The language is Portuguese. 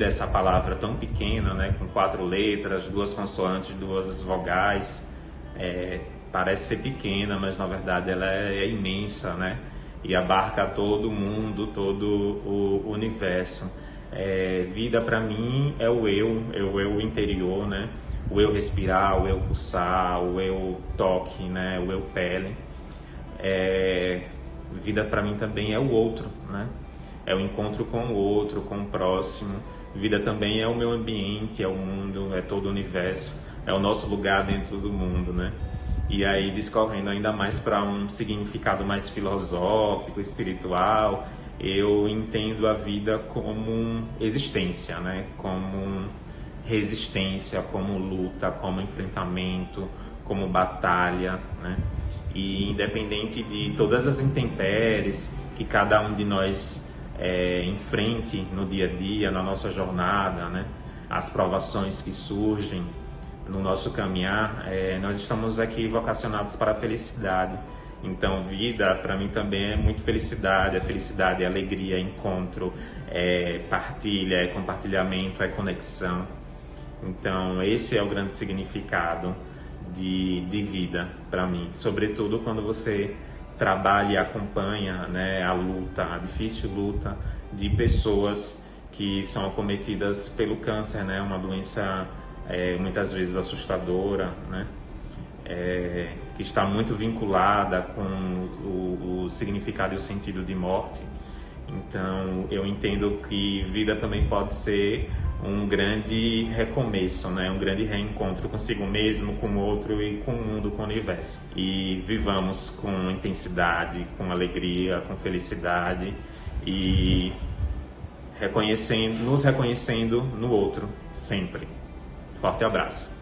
vida, essa palavra tão pequena, né, com quatro letras, duas consoantes, duas vogais, é, parece ser pequena, mas na verdade ela é, é imensa, né? E abarca todo mundo, todo o universo. É, vida para mim é o eu, é o eu interior, né? O eu respirar, o eu pulsar, o eu toque, né? O eu pele. É, vida para mim também é o outro, né? É o encontro com o outro, com o próximo. Vida também é o meu ambiente, é o mundo, é todo o universo, é o nosso lugar dentro do mundo, né? E aí discorrendo ainda mais para um significado mais filosófico, espiritual, eu entendo a vida como existência, né? Como resistência, como luta, como enfrentamento, como batalha, né? E independente de todas as intempéries que cada um de nós é, enfrente no dia a dia, na nossa jornada, né? As provações que surgem no nosso caminhar, é, nós estamos aqui vocacionados para a felicidade então, vida para mim também é muito felicidade, é felicidade, é alegria, é encontro, é partilha, é compartilhamento, é conexão. Então, esse é o grande significado de, de vida para mim, sobretudo quando você trabalha e acompanha né, a luta, a difícil luta de pessoas que são acometidas pelo câncer, né, uma doença é, muitas vezes assustadora, né? é, que está muito vinculada com o, o, significado e o sentido de morte. Então, eu entendo que vida também pode ser um grande recomeço, né? um grande reencontro consigo mesmo, com o outro e com o mundo, com o universo. E vivamos com intensidade, com alegria, com felicidade e reconhecendo, nos reconhecendo no outro sempre. Forte abraço.